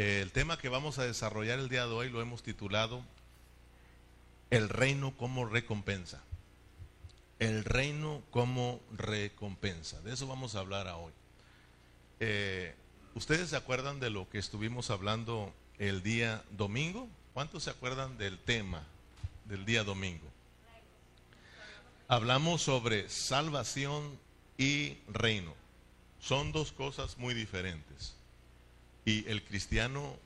El tema que vamos a desarrollar el día de hoy lo hemos titulado El reino como recompensa. El reino como recompensa. De eso vamos a hablar hoy. Eh, ¿Ustedes se acuerdan de lo que estuvimos hablando el día domingo? ¿Cuántos se acuerdan del tema del día domingo? Hablamos sobre salvación y reino. Son dos cosas muy diferentes. Y el cristiano,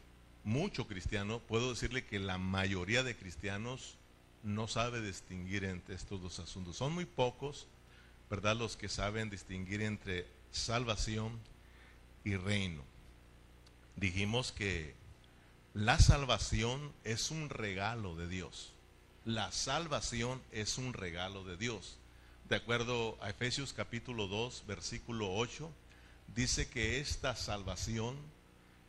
mucho cristiano, puedo decirle que la mayoría de cristianos no sabe distinguir entre estos dos asuntos. Son muy pocos, ¿verdad? Los que saben distinguir entre salvación y reino. Dijimos que la salvación es un regalo de Dios. La salvación es un regalo de Dios. De acuerdo a Efesios capítulo 2, versículo 8, dice que esta salvación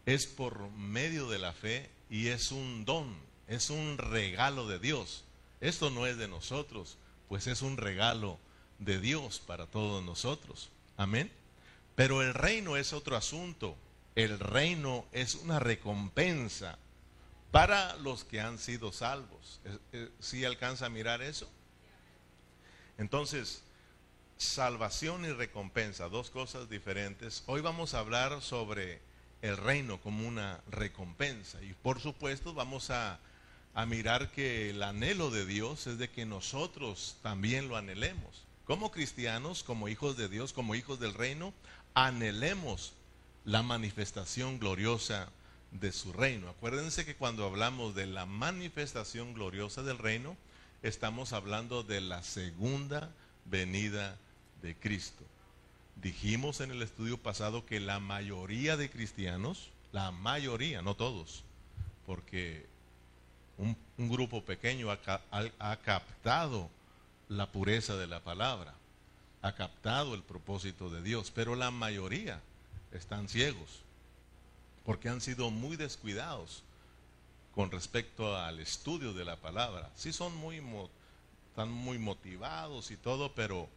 es por medio de la fe y es un don, es un regalo de Dios. Esto no es de nosotros, pues es un regalo de Dios para todos nosotros. Amén. Pero el reino es otro asunto. El reino es una recompensa para los que han sido salvos. ¿Sí alcanza a mirar eso? Entonces, salvación y recompensa, dos cosas diferentes. Hoy vamos a hablar sobre el reino como una recompensa. Y por supuesto vamos a, mirar que el anhelo de Dios es de que nosotros también lo anhelemos. Como cristianos, como hijos de Dios, como hijos del reino, anhelemos la manifestación gloriosa de su reino. Acuérdense que cuando hablamos de la manifestación gloriosa del reino, estamos hablando de la segunda venida de Cristo. Dijimos en el estudio pasado que la mayoría de cristianos, la mayoría, no todos, porque un, grupo pequeño ha, captado la pureza de la palabra, ha captado el propósito de Dios, pero la mayoría están ciegos, porque han sido muy descuidados con respecto al estudio de la palabra. Sí son muy, están muy motivados y todo, pero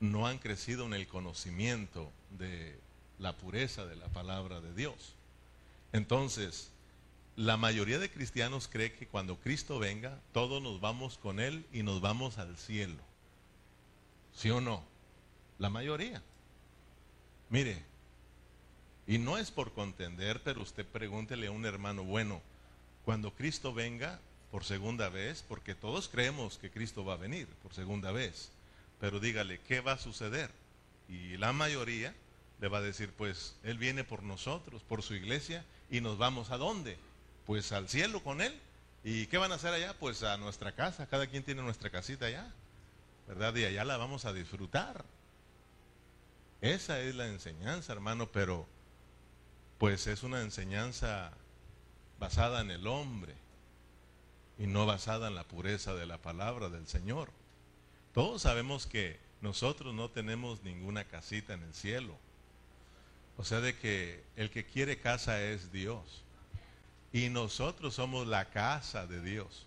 no han crecido en el conocimiento de la pureza de la palabra de Dios. Entonces, la mayoría de cristianos cree que cuando Cristo venga, todos nos vamos con Él y nos vamos al cielo. ¿Sí o no? La mayoría. Mire, y no es por contender, pero usted pregúntele a un hermano, bueno, cuando Cristo venga por segunda vez, porque todos creemos que Cristo va a venir por segunda vez, pero dígale, ¿qué va a suceder? Y la mayoría le va a decir, pues Él viene por nosotros, por su iglesia, y nos vamos a dónde? Pues al cielo con Él. ¿Y qué van a hacer allá? Pues a nuestra casa, cada quien tiene nuestra casita allá, ¿verdad? Y allá la vamos a disfrutar. Esa es la enseñanza, hermano, pero pues es una enseñanza basada en el hombre y no basada en la pureza de la palabra del Señor. Todos sabemos que nosotros no tenemos ninguna casita en el cielo. O sea, de que el que quiere casa es Dios. Y nosotros somos la casa de Dios.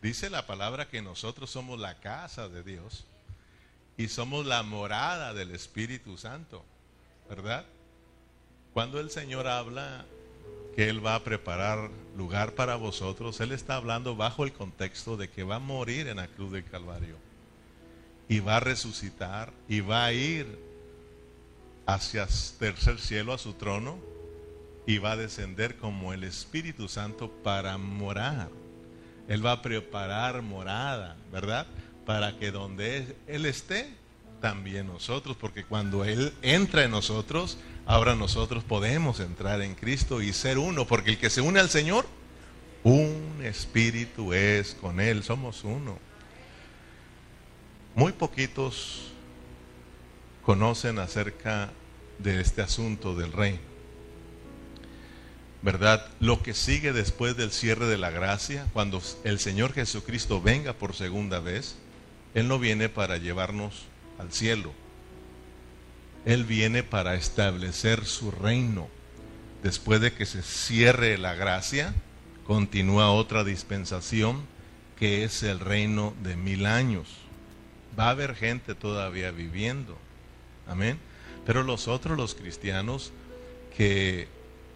Dice la palabra que nosotros somos la casa de Dios. Y somos la morada del Espíritu Santo. ¿Verdad? Cuando el Señor habla que Él va a preparar lugar para vosotros, Él está hablando bajo el contexto de que va a morir en la cruz del Calvario y va a resucitar y va a ir hacia tercer cielo a su trono y va a descender como el Espíritu Santo para morar. Él va a preparar morada, ¿verdad? Para que donde Él esté, también nosotros, porque cuando Él entra en nosotros, ahora nosotros podemos entrar en Cristo y ser uno, porque el que se une al Señor, un espíritu es con Él, somos uno. Muy poquitos conocen acerca de este asunto del rey. ¿Verdad? Lo que sigue después del cierre de la gracia, cuando el Señor Jesucristo venga por segunda vez, Él no viene para llevarnos al cielo. Él viene para establecer su reino. Después de que se cierre la gracia, continúa otra dispensación que es el reino de mil años va a haber gente todavía viviendo. Amén. Pero los otros, los cristianos, que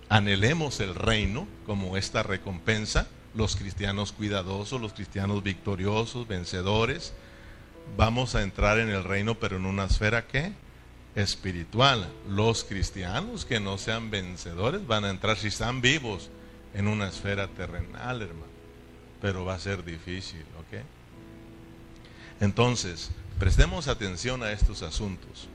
anhelemos el reino como esta recompensa, los cristianos cuidadosos, los cristianos victoriosos, vencedores, vamos a entrar en el reino, pero en una esfera que espiritual. Los cristianos que no sean vencedores van a entrar, si están vivos, en una esfera terrenal, hermano. Pero va a ser difícil, ¿ok? Entonces, prestemos atención a estos asuntos.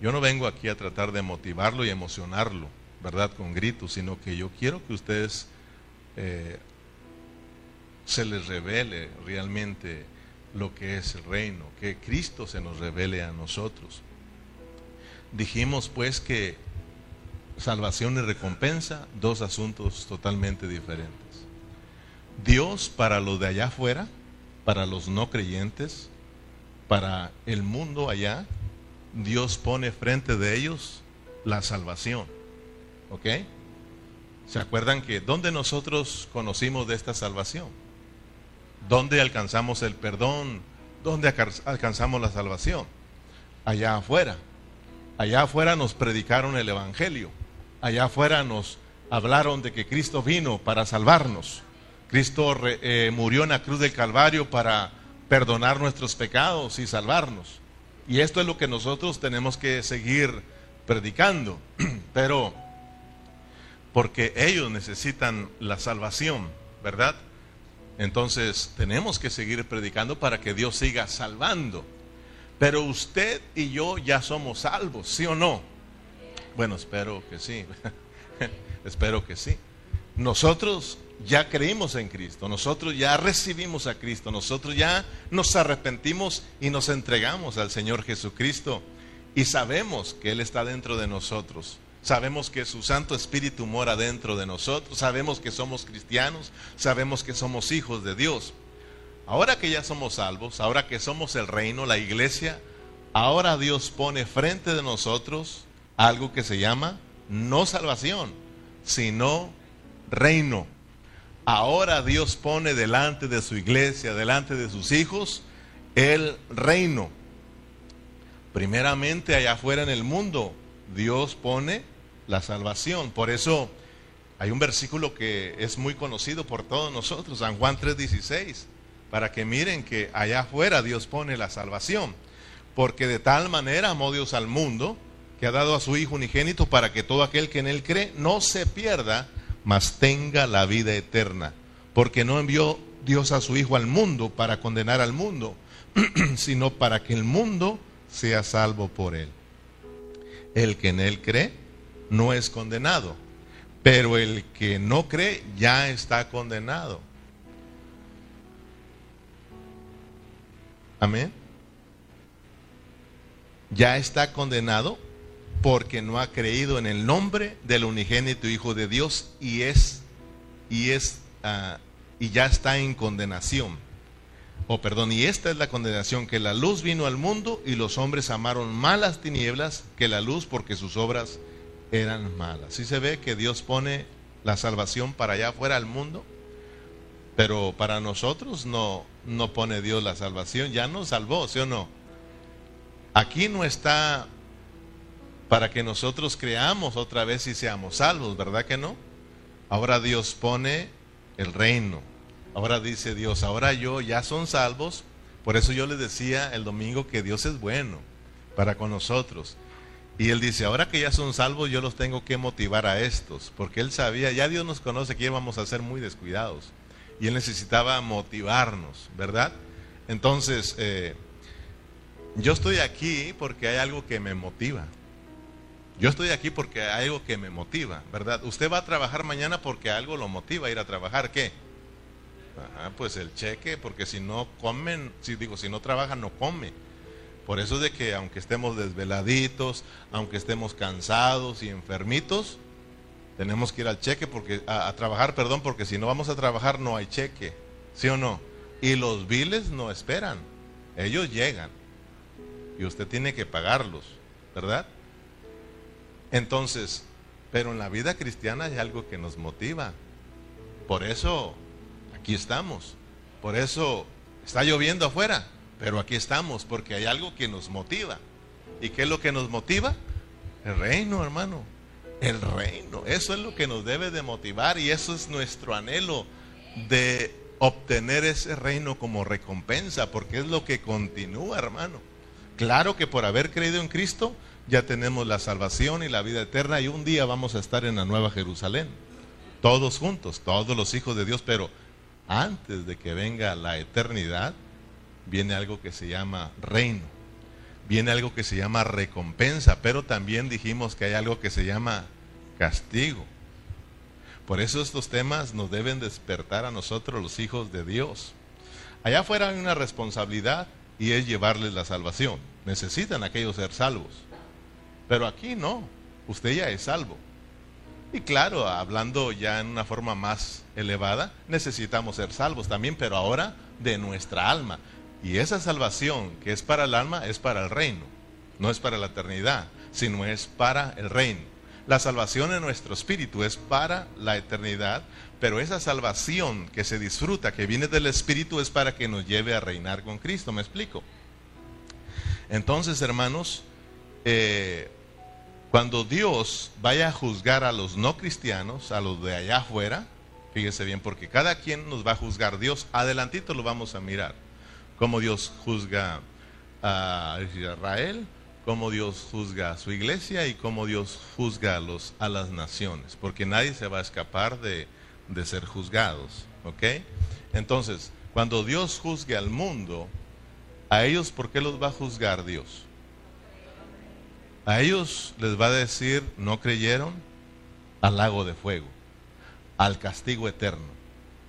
Yo no vengo aquí a tratar de motivarlo y emocionarlo, ¿verdad? Con gritos, sino que yo quiero que ustedes eh, se les revele realmente lo que es el reino, que Cristo se nos revele a nosotros. Dijimos pues que salvación y recompensa, dos asuntos totalmente diferentes. Dios para los de allá afuera, para los no creyentes, para el mundo allá, Dios pone frente de ellos la salvación. ¿Ok? ¿Se acuerdan que dónde nosotros conocimos de esta salvación? ¿Dónde alcanzamos el perdón? ¿Dónde alcanzamos la salvación? Allá afuera. Allá afuera nos predicaron el Evangelio. Allá afuera nos hablaron de que Cristo vino para salvarnos. Cristo eh, murió en la cruz del Calvario para perdonar nuestros pecados y salvarnos. Y esto es lo que nosotros tenemos que seguir predicando. Pero porque ellos necesitan la salvación, ¿verdad? Entonces tenemos que seguir predicando para que Dios siga salvando. Pero usted y yo ya somos salvos, ¿sí o no? Bueno, espero que sí. espero que sí. Nosotros ya creímos en Cristo, nosotros ya recibimos a Cristo, nosotros ya nos arrepentimos y nos entregamos al Señor Jesucristo y sabemos que Él está dentro de nosotros. Sabemos que su Santo Espíritu mora dentro de nosotros, sabemos que somos cristianos, sabemos que somos hijos de Dios. Ahora que ya somos salvos, ahora que somos el reino, la iglesia, ahora Dios pone frente de nosotros algo que se llama no salvación, sino reino. Ahora Dios pone delante de su iglesia, delante de sus hijos, el reino. Primeramente allá afuera en el mundo, Dios pone la salvación. Por eso hay un versículo que es muy conocido por todos nosotros, San Juan 3:16 para que miren que allá afuera Dios pone la salvación. Porque de tal manera amó Dios al mundo que ha dado a su Hijo unigénito para que todo aquel que en él cree no se pierda, mas tenga la vida eterna. Porque no envió Dios a su Hijo al mundo para condenar al mundo, sino para que el mundo sea salvo por él. El que en él cree no es condenado, pero el que no cree ya está condenado Amén. Ya está condenado porque no ha creído en el nombre del unigénito Hijo de Dios y es y es ah, y ya está en condenación. O oh, perdón, y esta es la condenación que la luz vino al mundo y los hombres amaron más las tinieblas que la luz porque sus obras eran malas. Si se ve que Dios pone la salvación para allá afuera al mundo, pero para nosotros no no pone Dios la salvación, ya nos salvó, ¿sí o no? Aquí no está para que nosotros creamos otra vez y seamos salvos, ¿verdad que no? Ahora Dios pone el reino. Ahora dice Dios, ahora yo ya son salvos. Por eso yo les decía el domingo que Dios es bueno para con nosotros. Y él dice, ahora que ya son salvos, yo los tengo que motivar a estos, porque él sabía, ya Dios nos conoce que íbamos a ser muy descuidados y él necesitaba motivarnos, ¿verdad? Entonces, eh, yo estoy aquí porque hay algo que me motiva. Yo estoy aquí porque hay algo que me motiva, ¿verdad? Usted va a trabajar mañana porque algo lo motiva a ir a trabajar. ¿Qué? pues el cheque, porque si no comen, si digo, si no trabaja, no come. Por eso de que aunque estemos desveladitos, aunque estemos cansados y enfermitos, tenemos que ir al cheque porque a, trabajar, perdón, porque si no vamos a trabajar no hay cheque, ¿sí o no? Y los biles no esperan, ellos llegan y usted tiene que pagarlos, ¿verdad? Entonces, pero en la vida cristiana hay algo que nos motiva. Por eso aquí estamos. Por eso está lloviendo afuera, pero aquí estamos porque hay algo que nos motiva. ¿Y qué es lo que nos motiva? El reino, hermano El reino. Eso es lo que nos debe de motivar y eso es nuestro anhelo de obtener ese reino como recompensa, porque es lo que continúa, hermano. Claro que por haber creído en Cristo ya tenemos la salvación y la vida eterna y un día vamos a estar en la Nueva Jerusalén, todos juntos, todos los hijos de Dios, pero antes de que venga la eternidad, viene algo que se llama reino, viene algo que se llama recompensa, pero también dijimos que hay algo que se llama castigo. Por eso estos temas nos deben despertar a nosotros los hijos de Dios. Allá afuera hay una responsabilidad y es llevarles la salvación. Necesitan aquellos ser salvos. Pero aquí no, usted ya es salvo. Y claro, hablando ya en una forma más elevada, necesitamos ser salvos también, pero ahora de nuestra alma. Y esa salvación que es para el alma es para el reino, no es para la eternidad, sino es para el reino. La salvación en nuestro espíritu es para la eternidad, pero esa salvación que se disfruta, que viene del espíritu, es para que nos lleve a reinar con Cristo. ¿Me explico? Entonces, hermanos, eh, cuando Dios vaya a juzgar a los no cristianos, a los de allá afuera, fíjese bien, porque cada quien nos va a juzgar. Dios, adelantito lo vamos a mirar, cómo Dios juzga a Israel, cómo Dios juzga a su iglesia y cómo Dios juzga a, los, a las naciones, porque nadie se va a escapar de, de ser juzgados. ¿Ok? Entonces, cuando Dios juzgue al mundo, a ellos, ¿por qué los va a juzgar Dios? A ellos les va a decir, no creyeron al lago de fuego, al castigo eterno,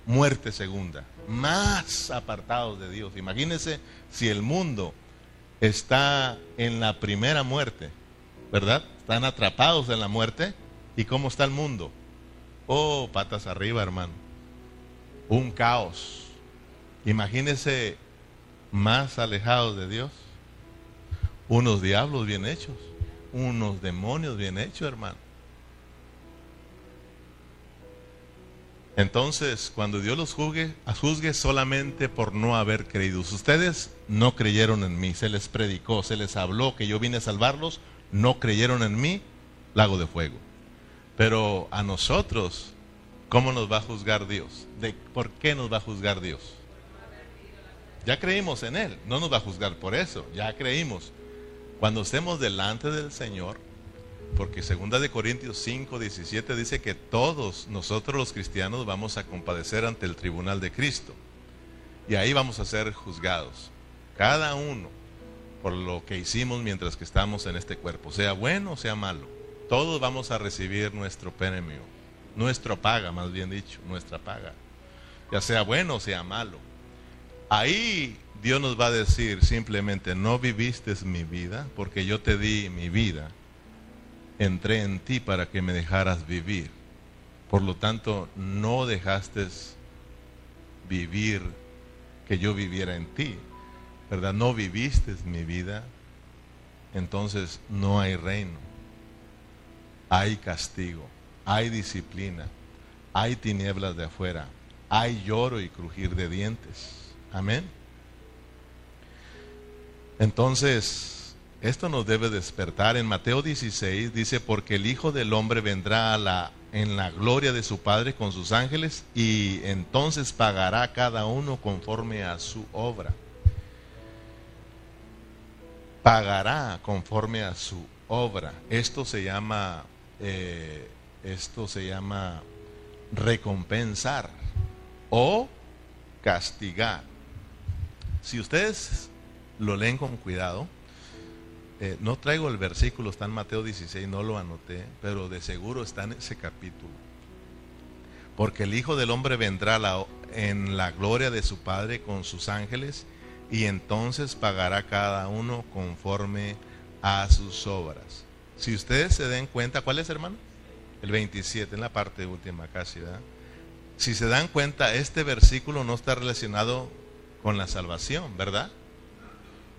muerte segunda, más apartados de Dios. Imagínense si el mundo está en la primera muerte, ¿verdad? Están atrapados en la muerte. ¿Y cómo está el mundo? Oh, patas arriba, hermano. Un caos. Imagínese más alejados de Dios. Unos diablos bien hechos. Unos demonios bien hechos, hermano. Entonces, cuando Dios los juzgue, juzgue solamente por no haber creído. Ustedes no creyeron en mí, se les predicó, se les habló que yo vine a salvarlos, no creyeron en mí, lago de fuego. Pero a nosotros, ¿cómo nos va a juzgar Dios? ¿De por qué nos va a juzgar Dios? Ya creímos en Él, no nos va a juzgar por eso, ya creímos. Cuando estemos delante del Señor, porque segunda de Corintios 5, 17 dice que todos nosotros los cristianos vamos a compadecer ante el tribunal de Cristo. Y ahí vamos a ser juzgados. Cada uno por lo que hicimos mientras que estamos en este cuerpo, sea bueno o sea malo. Todos vamos a recibir nuestro premio, nuestro paga, más bien dicho, nuestra paga. Ya sea bueno o sea malo. Ahí Dios nos va a decir simplemente, no viviste mi vida porque yo te di mi vida entré en ti para que me dejaras vivir. Por lo tanto, no dejaste vivir que yo viviera en ti. ¿Verdad? No viviste mi vida. Entonces no hay reino. Hay castigo. Hay disciplina. Hay tinieblas de afuera. Hay lloro y crujir de dientes. Amén. Entonces, esto nos debe despertar. En Mateo 16 dice, porque el Hijo del Hombre vendrá en la gloria de su Padre con sus ángeles y entonces pagará cada uno conforme a su obra. Pagará conforme a su obra. Esto se llama, eh, esto se llama recompensar o castigar. Si ustedes lo leen con cuidado, eh, no traigo el versículo, está en Mateo 16, no lo anoté, pero de seguro está en ese capítulo. Porque el Hijo del Hombre vendrá en la gloria de su Padre con sus ángeles y entonces pagará cada uno conforme a sus obras. Si ustedes se den cuenta, ¿cuál es hermano? El 27, en la parte última casi, ¿verdad? Si se dan cuenta, este versículo no está relacionado con la salvación, ¿verdad?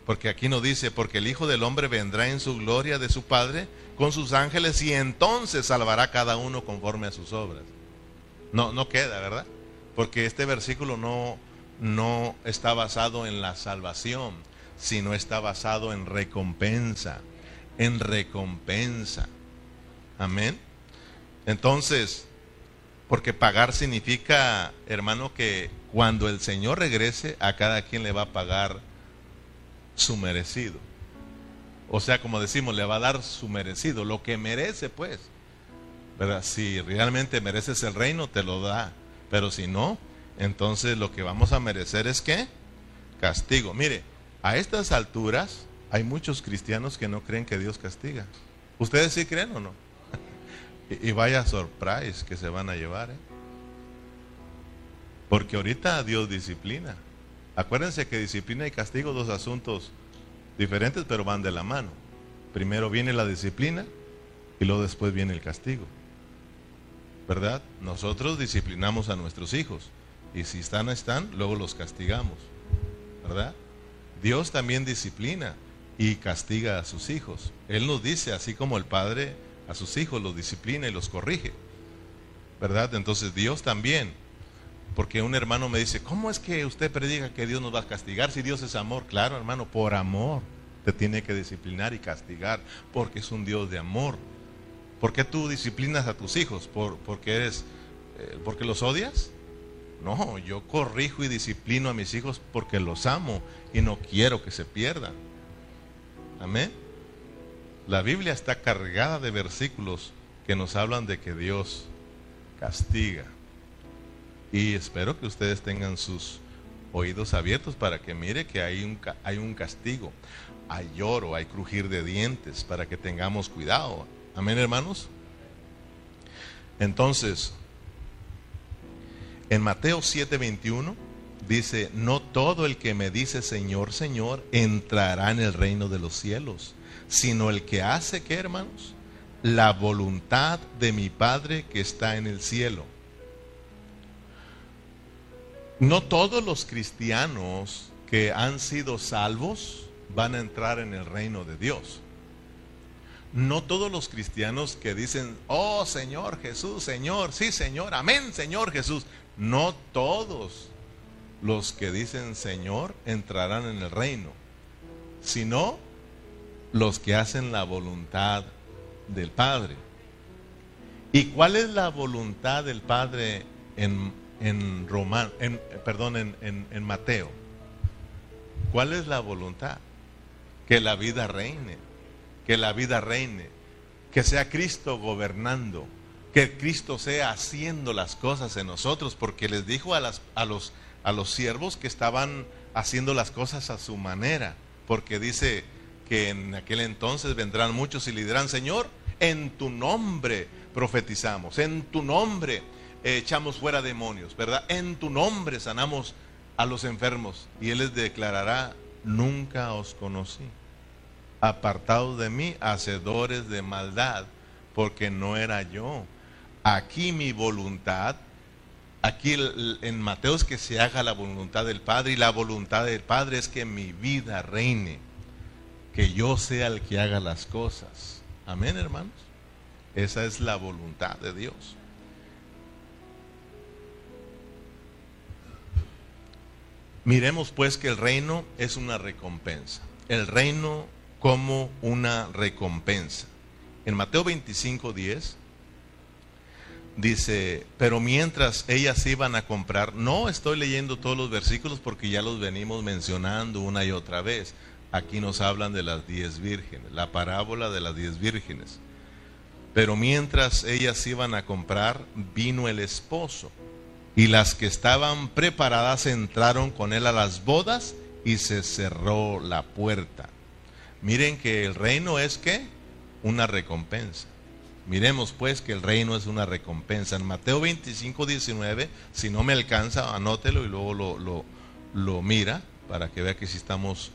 Porque aquí nos dice, porque el Hijo del Hombre vendrá en su gloria de su Padre con sus ángeles y entonces salvará cada uno conforme a sus obras. No, no queda, ¿verdad? Porque este versículo no, no está basado en la salvación, sino está basado en recompensa, en recompensa. Amén. Entonces, porque pagar significa, hermano, que cuando el Señor regrese, a cada quien le va a pagar su merecido. O sea, como decimos, le va a dar su merecido, lo que merece, pues. ¿Verdad? Si realmente mereces el reino, te lo da. Pero si no, entonces lo que vamos a merecer es qué? Castigo. Mire, a estas alturas hay muchos cristianos que no creen que Dios castiga. ¿Ustedes sí creen o no? y, vaya surprise que se van a llevar. ¿eh? Porque ahorita Dios disciplina. Acuérdense que disciplina y castigo, dos asuntos diferentes, pero van de la mano. Primero viene la disciplina y luego después viene el castigo. ¿Verdad? Nosotros disciplinamos a nuestros hijos y si están, están, luego los castigamos. ¿Verdad? Dios también disciplina y castiga a sus hijos. Él nos dice, así como el Padre a sus hijos los disciplina y los corrige. ¿Verdad? Entonces Dios también. Porque un hermano me dice, ¿cómo es que usted predica que Dios nos va a castigar si Dios es amor? Claro, hermano, por amor te tiene que disciplinar y castigar, porque es un Dios de amor. ¿Por qué tú disciplinas a tus hijos? ¿Por, porque, eres, eh, ¿Porque los odias? No, yo corrijo y disciplino a mis hijos porque los amo y no quiero que se pierdan. Amén. La Biblia está cargada de versículos que nos hablan de que Dios castiga. Y espero que ustedes tengan sus oídos abiertos para que mire que hay un, hay un castigo, hay lloro, hay crujir de dientes, para que tengamos cuidado. Amén, hermanos. Entonces, en Mateo 7:21 dice, no todo el que me dice Señor, Señor, entrará en el reino de los cielos, sino el que hace, ¿qué hermanos? La voluntad de mi Padre que está en el cielo. No todos los cristianos que han sido salvos van a entrar en el reino de Dios. No todos los cristianos que dicen, oh Señor Jesús, Señor, sí Señor, amén Señor Jesús. No todos los que dicen Señor entrarán en el reino, sino los que hacen la voluntad del Padre. ¿Y cuál es la voluntad del Padre en, en, en perdón, en, en Mateo? ¿Cuál es la voluntad? Que la vida reine, que la vida reine, que sea Cristo gobernando, que Cristo sea haciendo las cosas en nosotros, porque les dijo a, las, a, los, a los siervos que estaban haciendo las cosas a su manera, porque dice, que en aquel entonces vendrán muchos y le dirán, Señor, en tu nombre profetizamos, en tu nombre echamos fuera demonios, ¿verdad? En tu nombre sanamos a los enfermos. Y Él les declarará, nunca os conocí. Apartados de mí, hacedores de maldad, porque no era yo. Aquí mi voluntad, aquí en Mateo es que se haga la voluntad del Padre y la voluntad del Padre es que mi vida reine que yo sea el que haga las cosas. Amén, hermanos. Esa es la voluntad de Dios. Miremos pues que el reino es una recompensa. El reino como una recompensa. En Mateo 25, 10 dice, pero mientras ellas iban a comprar, no estoy leyendo todos los versículos porque ya los venimos mencionando una y otra vez, aquí nos hablan de las diez vírgenes, la parábola de las diez vírgenes. Pero mientras ellas iban a comprar, vino el esposo. Y las que estaban preparadas entraron con él a las bodas y se cerró la puerta. Miren que el reino es que una recompensa. Miremos pues que el reino es una recompensa. En Mateo 25, 19, si no me alcanza, anótelo y luego lo, lo, lo mira para que vea que si estamos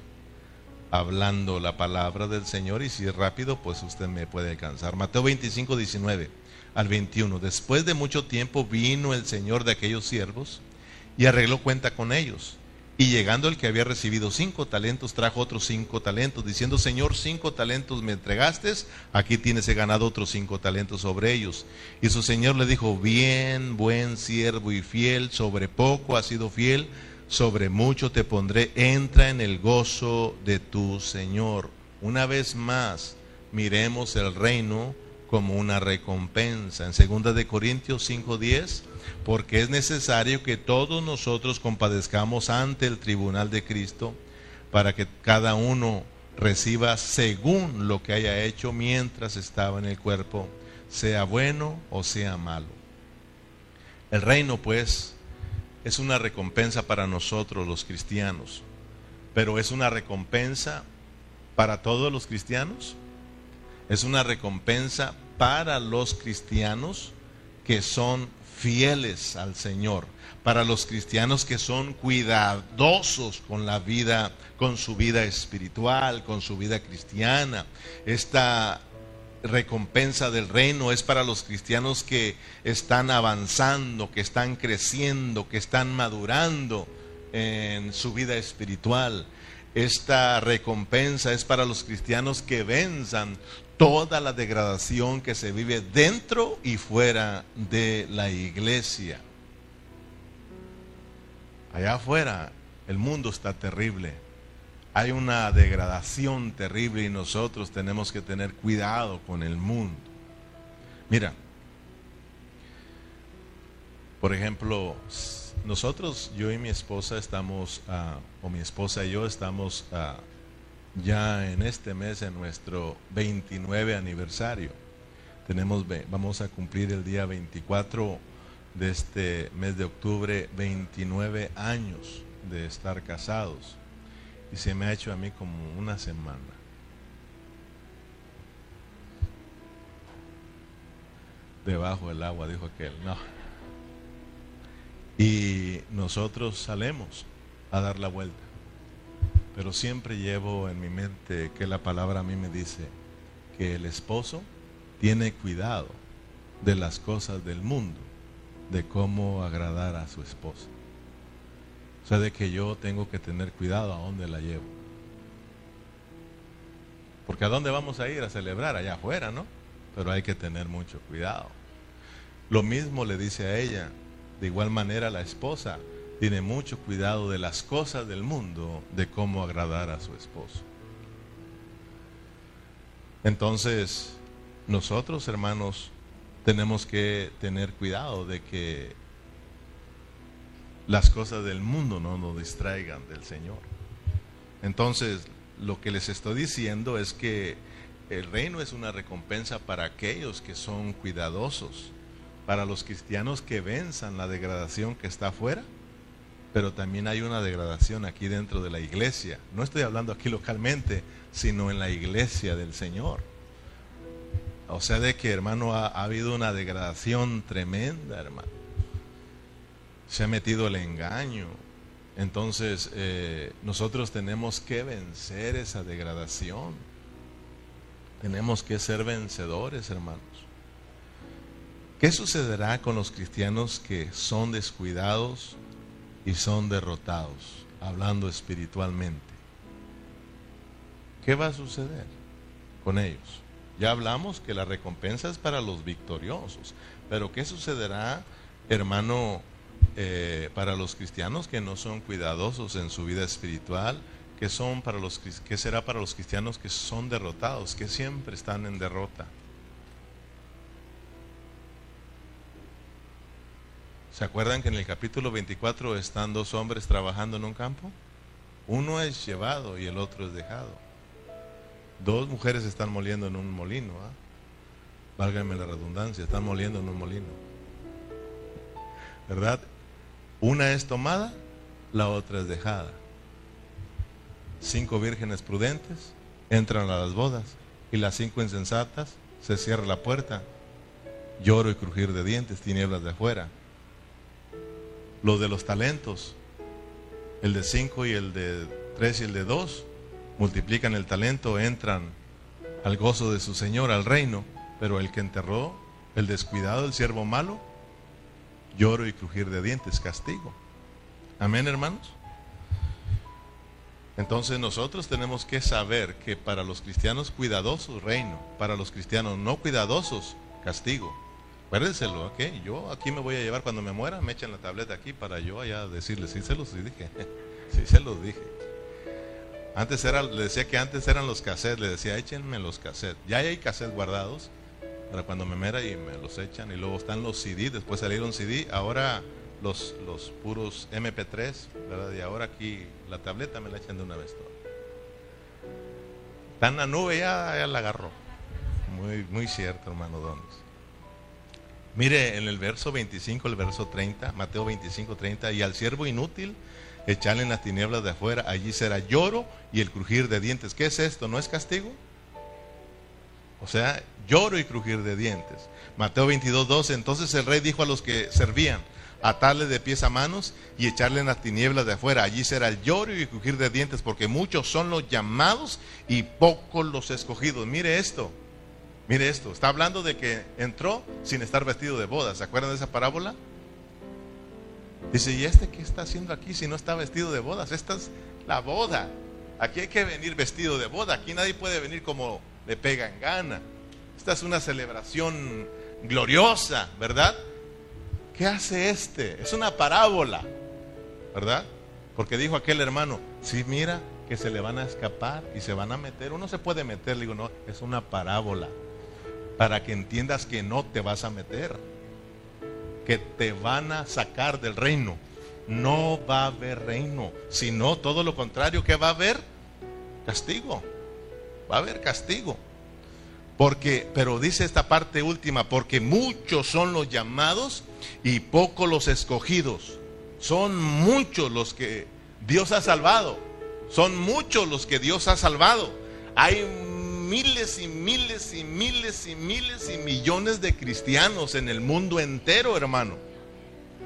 hablando la palabra del Señor y si es rápido, pues usted me puede alcanzar. Mateo 25, 19 al 21. Después de mucho tiempo vino el Señor de aquellos siervos y arregló cuenta con ellos. Y llegando el que había recibido cinco talentos, trajo otros cinco talentos, diciendo, Señor, cinco talentos me entregaste, aquí tienes he ganado otros cinco talentos sobre ellos. Y su Señor le dijo, bien, buen siervo y fiel, sobre poco has sido fiel, sobre mucho te pondré, entra en el gozo de tu Señor. Una vez más, miremos el reino como una recompensa. En 2 de Corintios 5:10, porque es necesario que todos nosotros compadezcamos ante el tribunal de Cristo para que cada uno reciba según lo que haya hecho mientras estaba en el cuerpo, sea bueno o sea malo. El reino, pues, es una recompensa para nosotros los cristianos, pero es una recompensa para todos los cristianos. Es una recompensa para los cristianos que son fieles al Señor, para los cristianos que son cuidadosos con la vida, con su vida espiritual, con su vida cristiana. Esta recompensa del reino es para los cristianos que están avanzando, que están creciendo, que están madurando en su vida espiritual. Esta recompensa es para los cristianos que venzan toda la degradación que se vive dentro y fuera de la iglesia. Allá afuera el mundo está terrible. Hay una degradación terrible y nosotros tenemos que tener cuidado con el mundo. Mira, por ejemplo, nosotros, yo y mi esposa estamos, ah, o mi esposa y yo estamos uh, ya en este mes en nuestro 29 aniversario. Tenemos, vamos a cumplir el día 24 de este mes de octubre 29 años de estar casados. Y se me ha hecho a mí como una semana. Debajo del agua, dijo aquel. No. Y nosotros salemos a dar la vuelta pero siempre llevo en mi mente que la palabra a mí me dice que el esposo tiene cuidado de las cosas del mundo, de cómo agradar a su esposa. O sea, de que yo tengo que tener cuidado a dónde la llevo. Porque a dónde vamos a ir a celebrar allá afuera, ¿no? Pero hay que tener mucho cuidado. Lo mismo le dice a ella, de igual manera la esposa, tiene mucho cuidado de las cosas del mundo, de cómo agradar a su esposo. Entonces, nosotros, hermanos, tenemos que tener cuidado de que las cosas del mundo no nos distraigan del Señor. Entonces, lo que les estoy diciendo es que el reino es una recompensa para aquellos que son cuidadosos, para los cristianos que venzan la degradación que está afuera pero también hay una degradación aquí dentro de la iglesia. No estoy hablando aquí localmente, sino en la iglesia del Señor. O sea, de que, hermano, ha, habido una degradación tremenda, hermano. Se ha metido el engaño. Entonces, eh, nosotros tenemos que vencer esa degradación. Tenemos que ser vencedores, hermanos. ¿Qué sucederá con los cristianos que son descuidados, y son derrotados, hablando espiritualmente. ¿Qué va a suceder con ellos? Ya hablamos que la recompensa es para los victoriosos, pero ¿qué sucederá, hermano, eh, para los cristianos que no son cuidadosos en su vida espiritual? ¿Qué, son para los, ¿Qué será para los cristianos que son derrotados, que siempre están en derrota? ¿Se acuerdan que en el capítulo 24 están dos hombres trabajando en un campo? Uno es llevado y el otro es dejado. Dos mujeres están moliendo en un molino. ¿ah? Válgame la redundancia, están moliendo en un molino. ¿Verdad? Una es tomada, la otra es dejada. Cinco vírgenes prudentes entran a las bodas y las cinco insensatas se cierra la puerta. Lloro y crujir de dientes, tinieblas de afuera los de los talentos, el de cinco y el de tres y el de dos, multiplican el talento, entran al gozo de su Señor, al reino, pero el que enterró, el descuidado, el siervo malo, lloro y crujir de dientes, castigo. Amén, hermanos. Entonces nosotros tenemos que saber que para los cristianos cuidadosos, reino, para los cristianos no cuidadosos, castigo. Acuérdenselo, ¿ok? Yo aquí me voy a llevar cuando me muera, me echan la tableta aquí para yo allá decirles, sí se los dije, sí se los dije. Antes era, le decía que antes eran los cassettes, le decía, échenme los cassettes. Ya hay cassettes guardados, para cuando me mera y me los echan. Y luego están los CD, después salieron CD, ahora los, los puros MP3, ¿verdad? Y ahora aquí la tableta me la echan de una vez toda. Está en la nube, ya, ya la agarró. Muy, muy cierto, hermano Donis. Mire en el verso 25, el verso 30, Mateo 25, 30, y al siervo inútil echarle en las tinieblas de afuera, allí será lloro y el crujir de dientes. ¿Qué es esto? ¿No es castigo? O sea, lloro y crujir de dientes. Mateo 22, 12, entonces el rey dijo a los que servían, atarle de pies a manos y echarle en las tinieblas de afuera. Allí será el lloro y crujir de dientes, porque muchos son los llamados y pocos los escogidos. Mire esto, mire esto. Está hablando de que entró sin estar vestido de boda. ¿Se acuerdan de esa parábola? Dice, ¿y este qué está haciendo aquí si no está vestido de bodas? Esta es la boda. Aquí hay que venir vestido de boda. Aquí nadie puede venir como le pega en gana. Esta es una celebración gloriosa, ¿verdad? ¿Qué hace este? Es una parábola, ¿verdad? Porque dijo aquel hermano, si mira que se le van a escapar y se van a meter. Uno se puede meter, le digo, no, es una parábola. Para que entiendas que no te vas a meter. Que te van a sacar del reino. No va a haber reino. Sino todo lo contrario, ¿qué va a haber? Castigo. Va a haber castigo. Porque, pero dice esta parte última, porque muchos son los llamados y pocos los escogidos. Son muchos los que Dios ha salvado. Son muchos los que Dios ha salvado. Hay miles y miles y miles y miles y millones de cristianos en el mundo entero, hermano.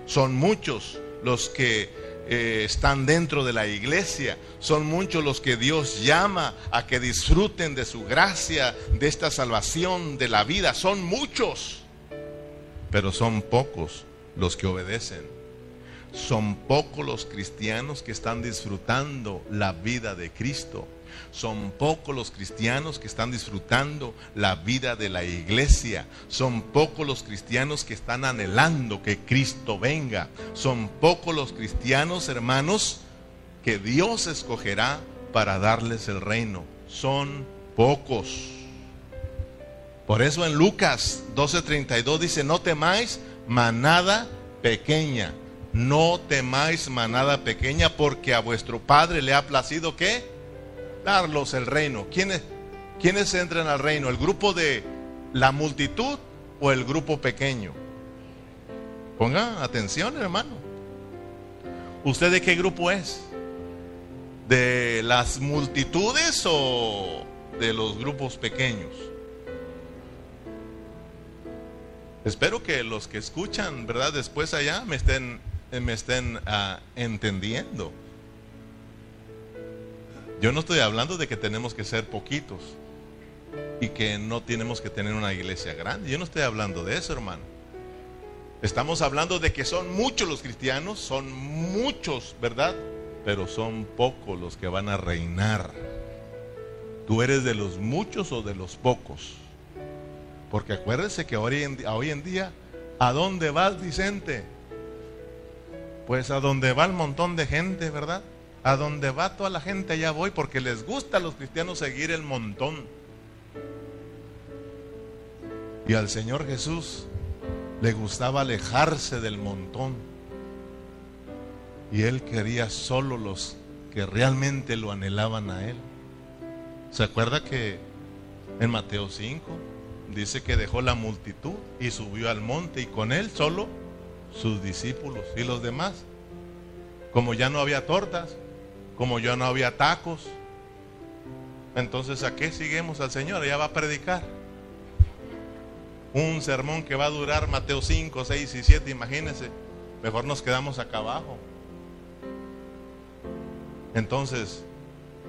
Son muchos los que eh, están dentro de la iglesia. Son muchos los que Dios llama a que disfruten de su gracia, de esta salvación, de la vida. Son muchos, pero son pocos los que obedecen. Son pocos los cristianos que están disfrutando la vida de Cristo. Son pocos los cristianos que están disfrutando la vida de la iglesia. Son pocos los cristianos que están anhelando que Cristo venga. Son pocos los cristianos, hermanos, que Dios escogerá para darles el reino. Son pocos. Por eso en Lucas 12:32 dice, no temáis manada pequeña. No temáis manada pequeña porque a vuestro Padre le ha placido que darlos el reino. ¿Quiénes, ¿Quiénes entran al reino? ¿El grupo de la multitud o el grupo pequeño? Pongan atención, hermano. ¿Usted de qué grupo es? ¿De las multitudes o de los grupos pequeños? Espero que los que escuchan, ¿verdad? Después allá me estén, me estén ah, entendiendo. Yo no estoy hablando de que tenemos que ser poquitos y que no tenemos que tener una iglesia grande. Yo no estoy hablando de eso, hermano. Estamos hablando de que son muchos los cristianos, son muchos, ¿verdad? Pero son pocos los que van a reinar. ¿Tú eres de los muchos o de los pocos? Porque acuérdese que hoy en, hoy en día, ¿a dónde vas, Vicente? Pues a donde va el montón de gente, ¿verdad? A donde va toda la gente allá voy porque les gusta a los cristianos seguir el montón. Y al Señor Jesús le gustaba alejarse del montón. Y él quería solo los que realmente lo anhelaban a él. ¿Se acuerda que en Mateo 5 dice que dejó la multitud y subió al monte y con él solo sus discípulos y los demás. Como ya no había tortas, como ya no había tacos, entonces ¿a qué seguimos al Señor? Ya va a predicar. Un sermón que va a durar Mateo 5, 6 y 7, imagínense. Mejor nos quedamos acá abajo. Entonces,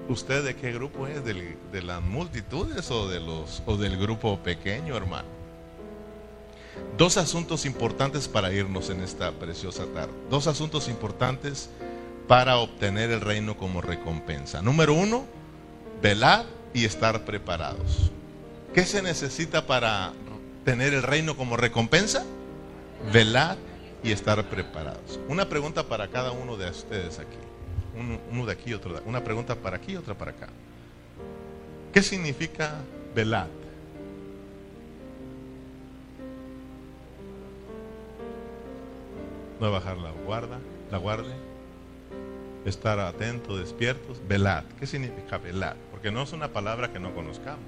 ¿Usted de qué grupo es? ¿De las multitudes o, de los, o del grupo pequeño, hermano? Dos asuntos importantes para irnos en esta preciosa tarde. Dos asuntos importantes para obtener el reino como recompensa. Número uno, velar y estar preparados. ¿Qué se necesita para tener el reino como recompensa? Velar y estar preparados. Una pregunta para cada uno de ustedes aquí uno, de aquí, otro de Una pregunta para aquí, otra para acá. ¿Qué significa velar? No bajar la guarda, la guardia, estar atento, despiertos, velad. ¿Qué significa velad? Porque no es una palabra que no conozcamos.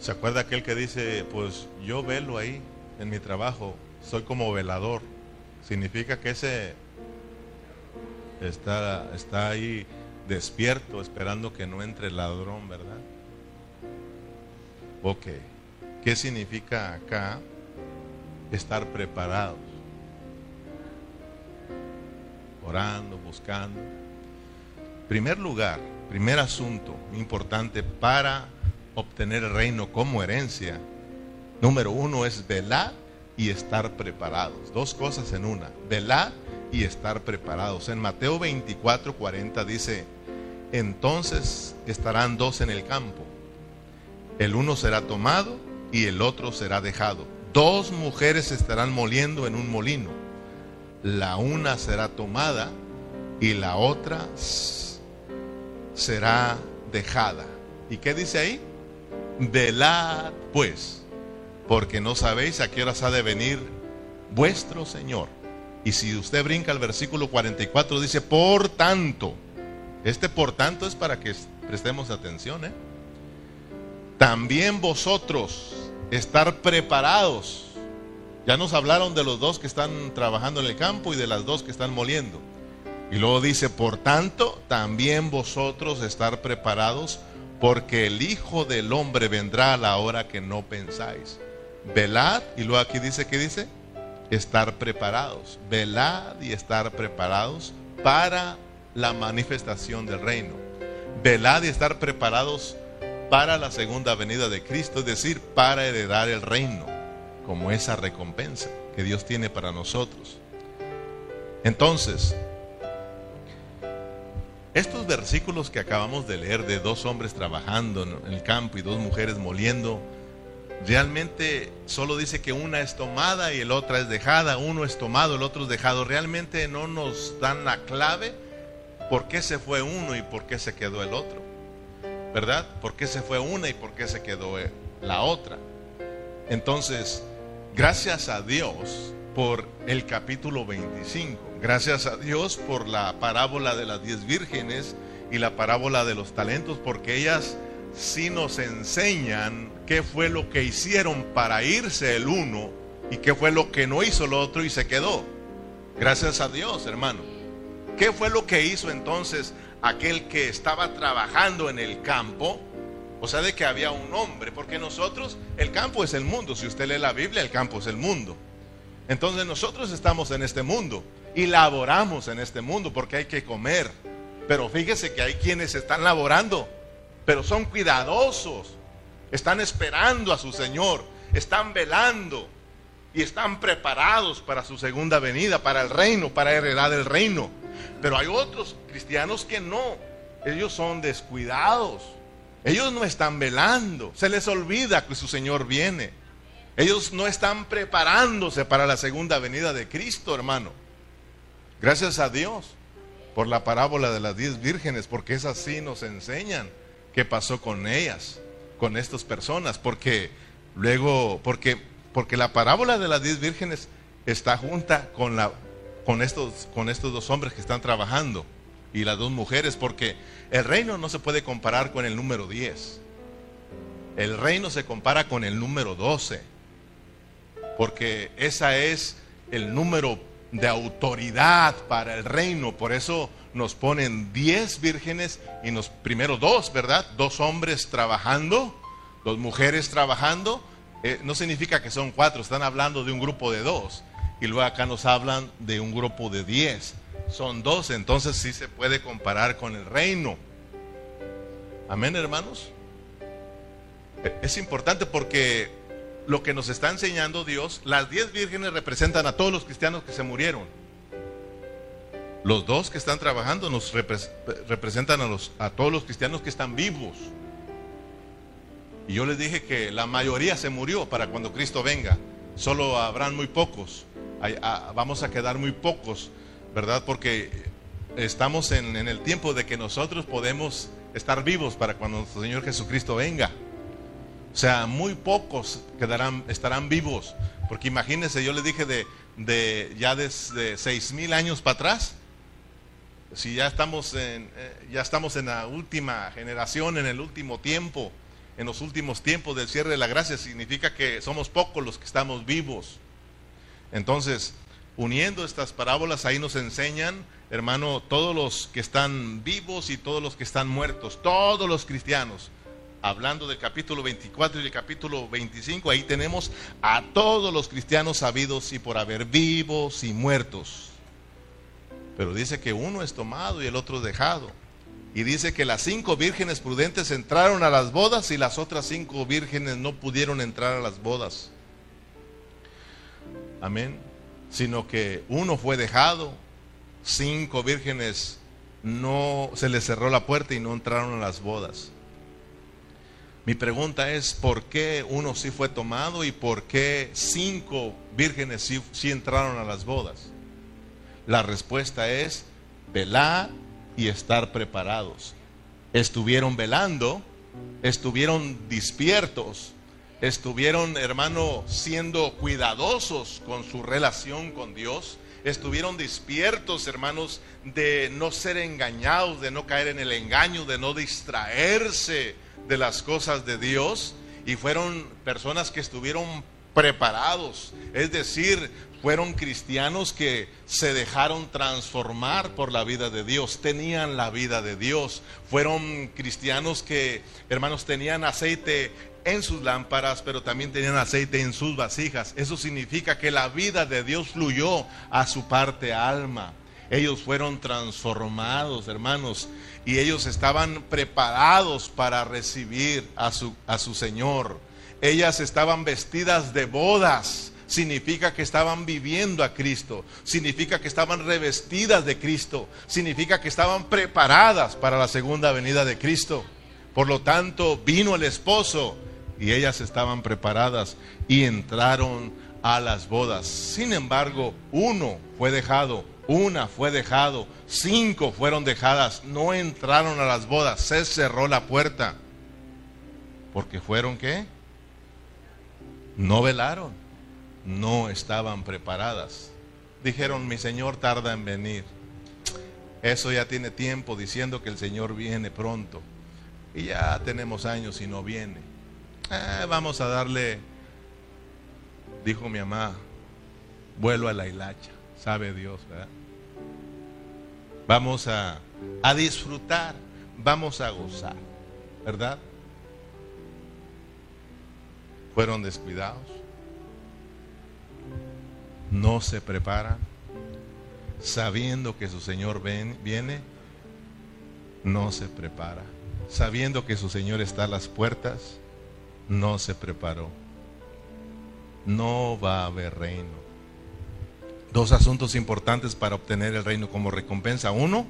¿Se acuerda aquel que dice, pues yo velo ahí en mi trabajo, soy como velador? Significa que ese está, está ahí despierto, esperando que no entre el ladrón, ¿verdad? Ok. ¿Qué significa acá estar preparados? Orando, buscando. Primer lugar, primer asunto importante para obtener el reino como herencia. Número uno es velar y estar preparados. Dos cosas en una. Velar y estar preparados. En Mateo 24, 40 dice, entonces estarán dos en el campo. El uno será tomado y el otro será dejado. Dos mujeres estarán moliendo en un molino. La una será tomada y la otra será dejada. ¿Y qué dice ahí? Velad pues, porque no sabéis a qué horas ha de venir vuestro Señor. Y si usted brinca al versículo 44, dice, por tanto, este por tanto es para que prestemos atención. ¿eh? También vosotros estar preparados. Ya nos hablaron de los dos que están trabajando en el campo y de las dos que están moliendo. Y luego dice, por tanto, también vosotros estar preparados, porque el Hijo del Hombre vendrá a la hora que no pensáis. Velad, y luego aquí dice, ¿qué dice? estar preparados, velad y estar preparados para la manifestación del reino. Velad y estar preparados para la segunda venida de Cristo, es decir, para heredar el reino, como esa recompensa que Dios tiene para nosotros. Entonces, estos versículos que acabamos de leer de dos hombres trabajando en el campo y dos mujeres moliendo, Realmente solo dice que una es tomada y el otra es dejada, uno es tomado, el otro es dejado. Realmente no nos dan la clave por qué se fue uno y por qué se quedó el otro. ¿Verdad? ¿Por qué se fue una y por qué se quedó la otra? Entonces, gracias a Dios por el capítulo 25. Gracias a Dios por la parábola de las diez vírgenes y la parábola de los talentos, porque ellas sí nos enseñan qué fue lo que hicieron para irse el uno y qué fue lo que no hizo el otro y se quedó. Gracias a Dios, hermano. ¿Qué fue lo que hizo entonces aquel que estaba trabajando en el campo? O sea, de que había un hombre, porque nosotros, el campo es el mundo. Si usted lee la Biblia, el campo es el mundo. Entonces nosotros estamos en este mundo y laboramos en este mundo porque hay que comer. Pero fíjese que hay quienes están laborando, pero son cuidadosos están esperando a su Señor, están velando y están preparados para su segunda venida, para el reino, para heredar el reino. Pero hay otros cristianos que no, ellos son descuidados, ellos no están velando, se les olvida que su Señor viene. Ellos no están preparándose para la segunda venida de Cristo, hermano. Gracias a Dios por la parábola de las diez vírgenes, porque es así nos enseñan qué pasó con ellas con estas personas, porque luego, porque, porque la parábola de las diez vírgenes está junta con, la, con, estos, con estos dos hombres que están trabajando y las dos mujeres, porque el reino no se puede comparar con el número 10. El reino se compara con el número 12, porque esa es el número de autoridad para el reino. Por eso nos ponen diez vírgenes y nos primero dos, ¿verdad? Dos hombres trabajando, dos mujeres trabajando. Eh, no significa que son cuatro, están hablando de un grupo de dos. Y luego acá nos hablan de un grupo de diez. Son dos, entonces sí se puede comparar con el reino. Amén, hermanos. E, es importante porque lo que nos está enseñando Dios, las diez vírgenes representan a todos los cristianos que se murieron. Los dos que están trabajando nos representan a, los, a todos los cristianos que están vivos. Y yo les dije que la mayoría se murió para cuando Cristo venga. Solo habrán muy pocos. vamos a quedar muy pocos, ¿verdad? Porque estamos en, el tiempo de que nosotros podemos estar vivos para cuando nuestro Señor Jesucristo venga. O sea, muy pocos quedarán, estarán vivos. Porque imagínense, yo les dije de de ya desde seis mil años para atrás. Si ya estamos en, eh, ya estamos en la última generación, en el último tiempo, en los últimos tiempos del cierre de la gracia, significa que somos pocos los que estamos vivos. Entonces, uniendo estas parábolas, ahí nos enseñan, hermano, todos los que están vivos y todos los que están muertos, todos los cristianos. Hablando del capítulo 24 y del capítulo 25, ahí tenemos a todos los cristianos sabidos y por haber vivos y muertos. Pero dice que uno es tomado y el otro dejado. Y dice que las cinco vírgenes prudentes entraron a las bodas y las otras cinco vírgenes no pudieron entrar a las bodas. Amén. Sino que uno fue dejado, cinco vírgenes no se les cerró la puerta y no entraron a las bodas. Mi pregunta es, ¿por qué uno sí fue tomado y por qué cinco vírgenes sí, sí entraron a las bodas? La respuesta es velar y estar preparados. Estuvieron velando, estuvieron despiertos, estuvieron, hermano, siendo cuidadosos con su relación con Dios, estuvieron despiertos, hermanos, de no ser engañados, de no caer en el engaño, de no distraerse de las cosas de Dios, y fueron personas que estuvieron preparados, es decir, fueron cristianos que se dejaron transformar por la vida de Dios, tenían la vida de Dios, fueron cristianos que, hermanos, tenían aceite en sus lámparas, pero también tenían aceite en sus vasijas. Eso significa que la vida de Dios fluyó a su parte alma. Ellos fueron transformados, hermanos, y ellos estaban preparados para recibir a su, a su Señor. Ellas estaban vestidas de bodas significa que estaban viviendo a Cristo, significa que estaban revestidas de Cristo, significa que estaban preparadas para la segunda venida de Cristo. Por lo tanto, vino el esposo y ellas estaban preparadas y entraron a las bodas. Sin embargo, uno fue dejado, una fue dejado, cinco fueron dejadas, no entraron a las bodas, se cerró la puerta. Porque fueron qué? No velaron no estaban preparadas. Dijeron, mi Señor tarda en venir. Eso ya tiene tiempo diciendo que el Señor viene pronto. Y ya tenemos años y no viene. Eh, vamos a darle, dijo mi mamá, vuelo a la hilacha. Sabe Dios, ¿verdad? Vamos a, a disfrutar, vamos a gozar, ¿verdad? Fueron descuidados no se prepara, sabiendo que su Señor ven, viene, no se prepara. Sabiendo que su Señor está a las puertas, no se preparó. No va a haber reino. Dos asuntos importantes para obtener el reino como recompensa. Uno,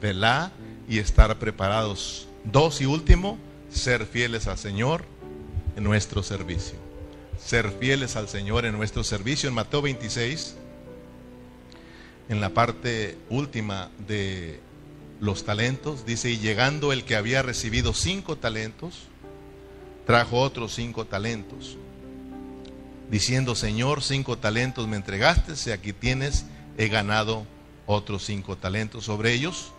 velar y estar preparados. Dos y último, ser fieles al Señor en nuestro servicio ser fieles al Señor en nuestro servicio. En Mateo 26, en la parte última de los talentos, dice, y llegando el que había recibido cinco talentos, trajo otros cinco talentos, diciendo, Señor, cinco talentos me entregaste, y aquí tienes, he ganado otros cinco talentos sobre ellos.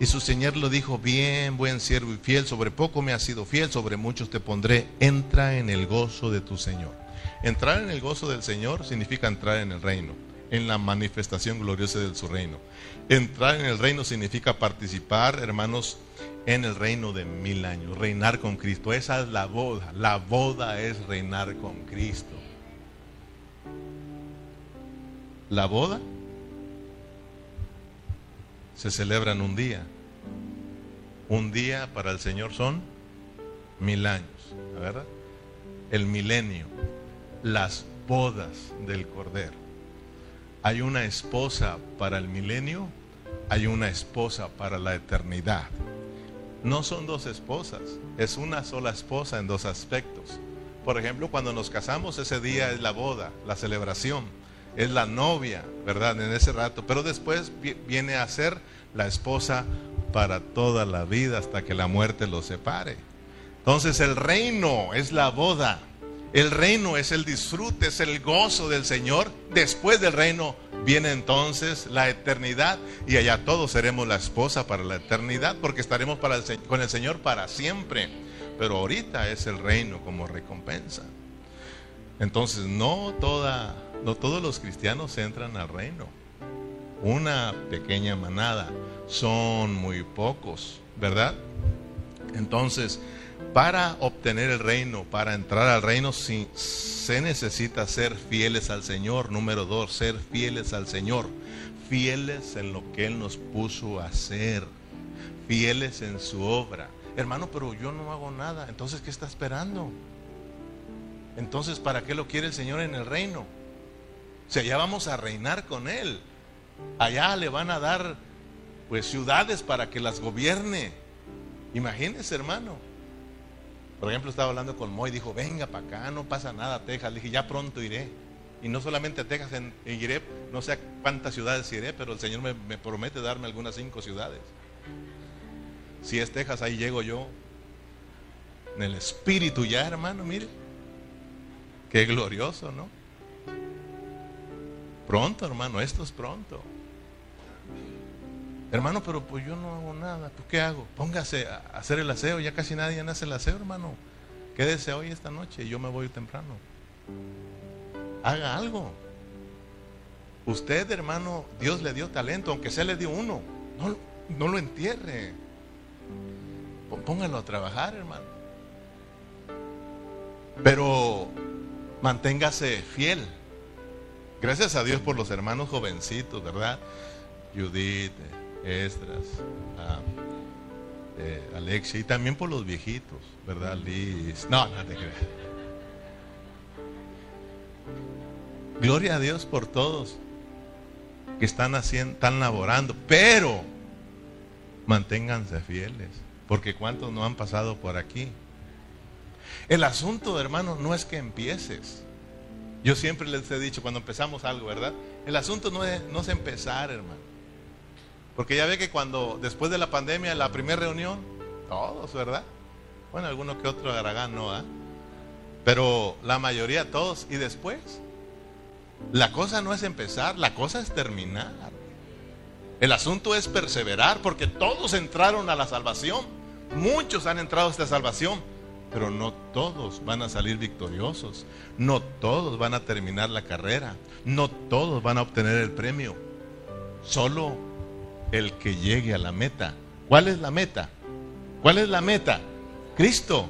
Y su Señor lo dijo, bien, buen siervo y fiel, sobre poco me has sido fiel, sobre muchos te pondré, entra en el gozo de tu Señor. Entrar en el gozo del Señor significa entrar en el reino, en la manifestación gloriosa de su reino. Entrar en el reino significa participar, hermanos, en el reino de mil años, reinar con Cristo. Esa es la boda, la boda es reinar con Cristo. La boda se celebra en un día. Un día para el Señor son mil años, ¿verdad? El milenio, las bodas del Cordero. Hay una esposa para el milenio, hay una esposa para la eternidad. No son dos esposas, es una sola esposa en dos aspectos. Por ejemplo, cuando nos casamos, ese día es la boda, la celebración es la novia, ¿verdad? En ese rato, pero después viene a ser la esposa para toda la vida hasta que la muerte los separe. Entonces el reino es la boda, El reino es el disfrute, es el gozo del Señor. Después del reino viene entonces la eternidad y allá todos seremos la esposa para la eternidad porque estaremos con el Señor para siempre. Pero ahorita es el reino como recompensa. Entonces no, toda, no todos los cristianos entran al reino. Una pequeña manada. Son muy pocos, ¿verdad? Entonces, para obtener el reino, para entrar al reino, se necesita ser fieles al Señor. Número dos, ser fieles al Señor. Fieles en lo que Él nos puso a hacer. Fieles en su obra. Hermano, pero yo no hago nada. Entonces, ¿qué está esperando? Entonces, ¿para qué lo quiere el Señor en el reino? O sea, ya vamos a reinar con Él. Allá le van a dar, pues, ciudades para que las gobierne. Imagínese, hermano. Por ejemplo, estaba hablando con Moy, dijo, venga para acá, no pasa nada, Texas. Le dije, ya pronto iré. Y no solamente a Texas, en, iré, no sé a cuántas ciudades iré, pero el Señor me, me promete darme algunas cinco ciudades. Si es Texas, ahí llego yo. En el espíritu ya, hermano, mire. Qué glorioso, ¿no? Pronto, hermano, esto es pronto. Hermano, pero pues yo no hago nada. ¿Pues qué hago? Póngase a hacer el aseo. Ya casi nadie hace el aseo, hermano. Quédese hoy esta noche yo me voy temprano. Haga algo. Usted, hermano, Dios le dio talento, aunque se le dio uno. No, no lo entierre. Póngalo a trabajar, hermano. Pero manténgase fiel. Gracias a Dios por los hermanos jovencitos, ¿verdad? Judith, Estras, ah, eh, Alexia, y también por los viejitos, ¿verdad? Liz. No, no te creas. Gloria a Dios por todos que están haciendo, están laborando, pero manténganse fieles, porque cuántos no han pasado por aquí. El asunto, hermano, no es que empieces. Yo siempre les he dicho cuando empezamos algo, ¿verdad? El asunto no es, no es empezar, hermano. Porque ya ve que cuando, después de la pandemia, la primera reunión, todos, ¿verdad? Bueno, alguno que otro Aragán no, ¿ah? Pero la mayoría todos. Y después, la cosa no es empezar, la cosa es terminar. El asunto es perseverar, porque todos entraron a la salvación. Muchos han entrado a esta salvación, pero no todos van a salir victoriosos. No todos van a terminar la carrera. No todos van a obtener el premio. Solo el que llegue a la meta. ¿Cuál es la meta? ¿Cuál es la meta? Cristo.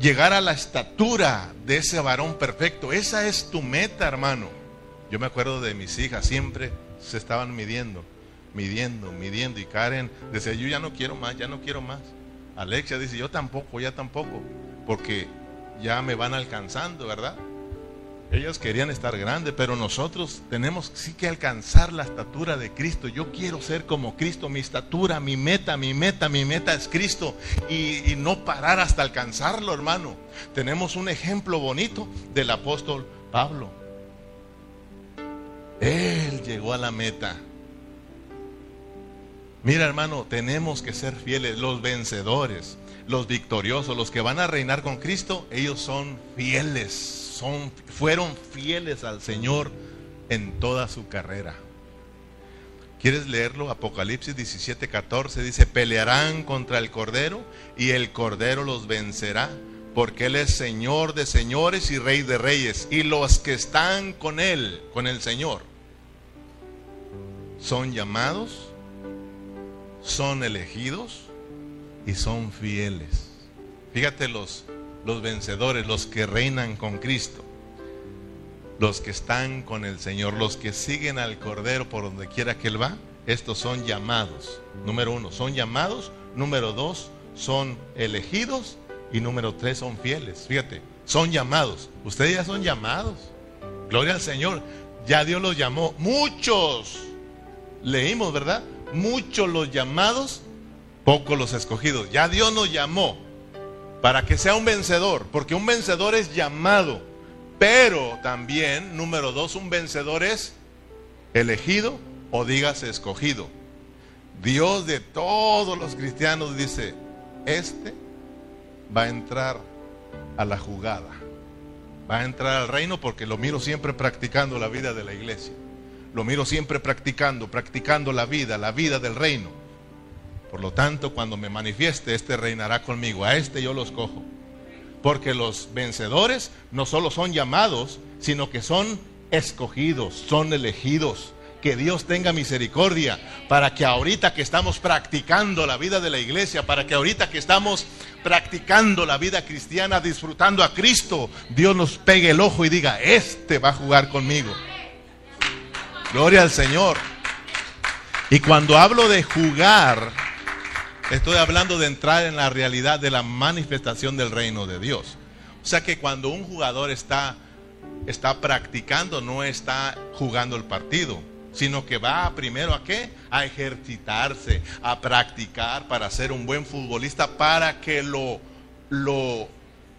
Llegar a la estatura de ese varón perfecto. Esa es tu meta, hermano. Yo me acuerdo de mis hijas, siempre se estaban midiendo, midiendo, midiendo. Y Karen decía, yo ya no quiero más, ya no quiero más. Alexia dice, yo tampoco, ya tampoco, porque ya me van alcanzando, ¿verdad? Ellos querían estar grandes, pero nosotros tenemos sí que alcanzar la estatura de Cristo. Yo quiero ser como Cristo, mi estatura, mi meta, mi meta, mi meta es Cristo. Y, y, no parar hasta alcanzarlo, hermano. Tenemos un ejemplo bonito del apóstol Pablo. Él llegó a la meta. Mira, hermano, tenemos que ser fieles, los vencedores, los victoriosos, los que van a reinar con Cristo, ellos son fieles fueron fieles al Señor en toda su carrera. ¿Quieres leerlo? Apocalipsis 17, 14 dice, pelearán contra el Cordero y el Cordero los vencerá, porque Él es Señor de señores y Rey de reyes. Y los que están con Él, con el Señor, son llamados, son elegidos y son fieles. Fíjate los los vencedores, los que reinan con Cristo, los que están con el Señor, los que siguen al Cordero por donde quiera que Él va, estos son llamados. Número uno, son llamados. Número dos, son elegidos. Y número tres, son fieles. Fíjate, son llamados. Ustedes ya son llamados. Gloria al Señor. Ya Dios los llamó. Muchos. Leímos, ¿verdad? Muchos los llamados, pocos los escogidos. Ya Dios nos llamó para que sea un vencedor, porque un vencedor es llamado, pero también, número dos, un vencedor es elegido o digas escogido. Dios de todos los cristianos dice, este va a entrar a la jugada. va a entrar al reino porque lo miro siempre practicando la vida de la iglesia. Lo miro siempre practicando, practicando la vida, la vida del reino. Por lo tanto, cuando me manifieste, este reinará conmigo. A este yo los cojo. Porque los vencedores no solo son llamados, sino que son escogidos, son elegidos. Que Dios tenga misericordia para que ahorita que estamos practicando la vida de la iglesia, para que ahorita que estamos practicando la vida cristiana, disfrutando a Cristo, Dios nos pegue el ojo y diga, este va a jugar conmigo. Gloria al Señor. Y cuando hablo de jugar, estoy hablando de entrar en la realidad de la manifestación del reino de Dios. O sea que cuando un jugador está, está practicando, no está jugando el partido sino que va primero a qué? A ejercitarse, a practicar para ser un buen futbolista, para que lo, lo,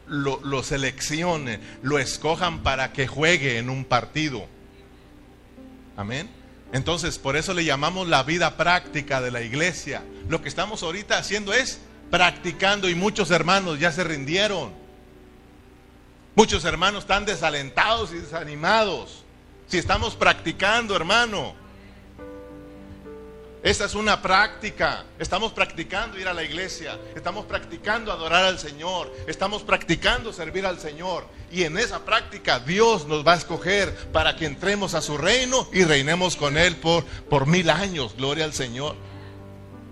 lo, lo seleccione, lo escojan para que juegue en un partido. Amén. Entonces, por eso le llamamos la vida práctica de la iglesia. Lo que estamos ahorita haciendo es practicando y muchos hermanos ya se rindieron. Muchos hermanos están desalentados y desanimados. Si estamos practicando, hermano. Esta es una práctica. Estamos practicando ir a la iglesia. Estamos practicando adorar al Señor. Estamos practicando servir al Señor. Y en esa práctica Dios nos va a escoger para que entremos a su reino y reinemos con Él por, por mil años. Gloria al Señor.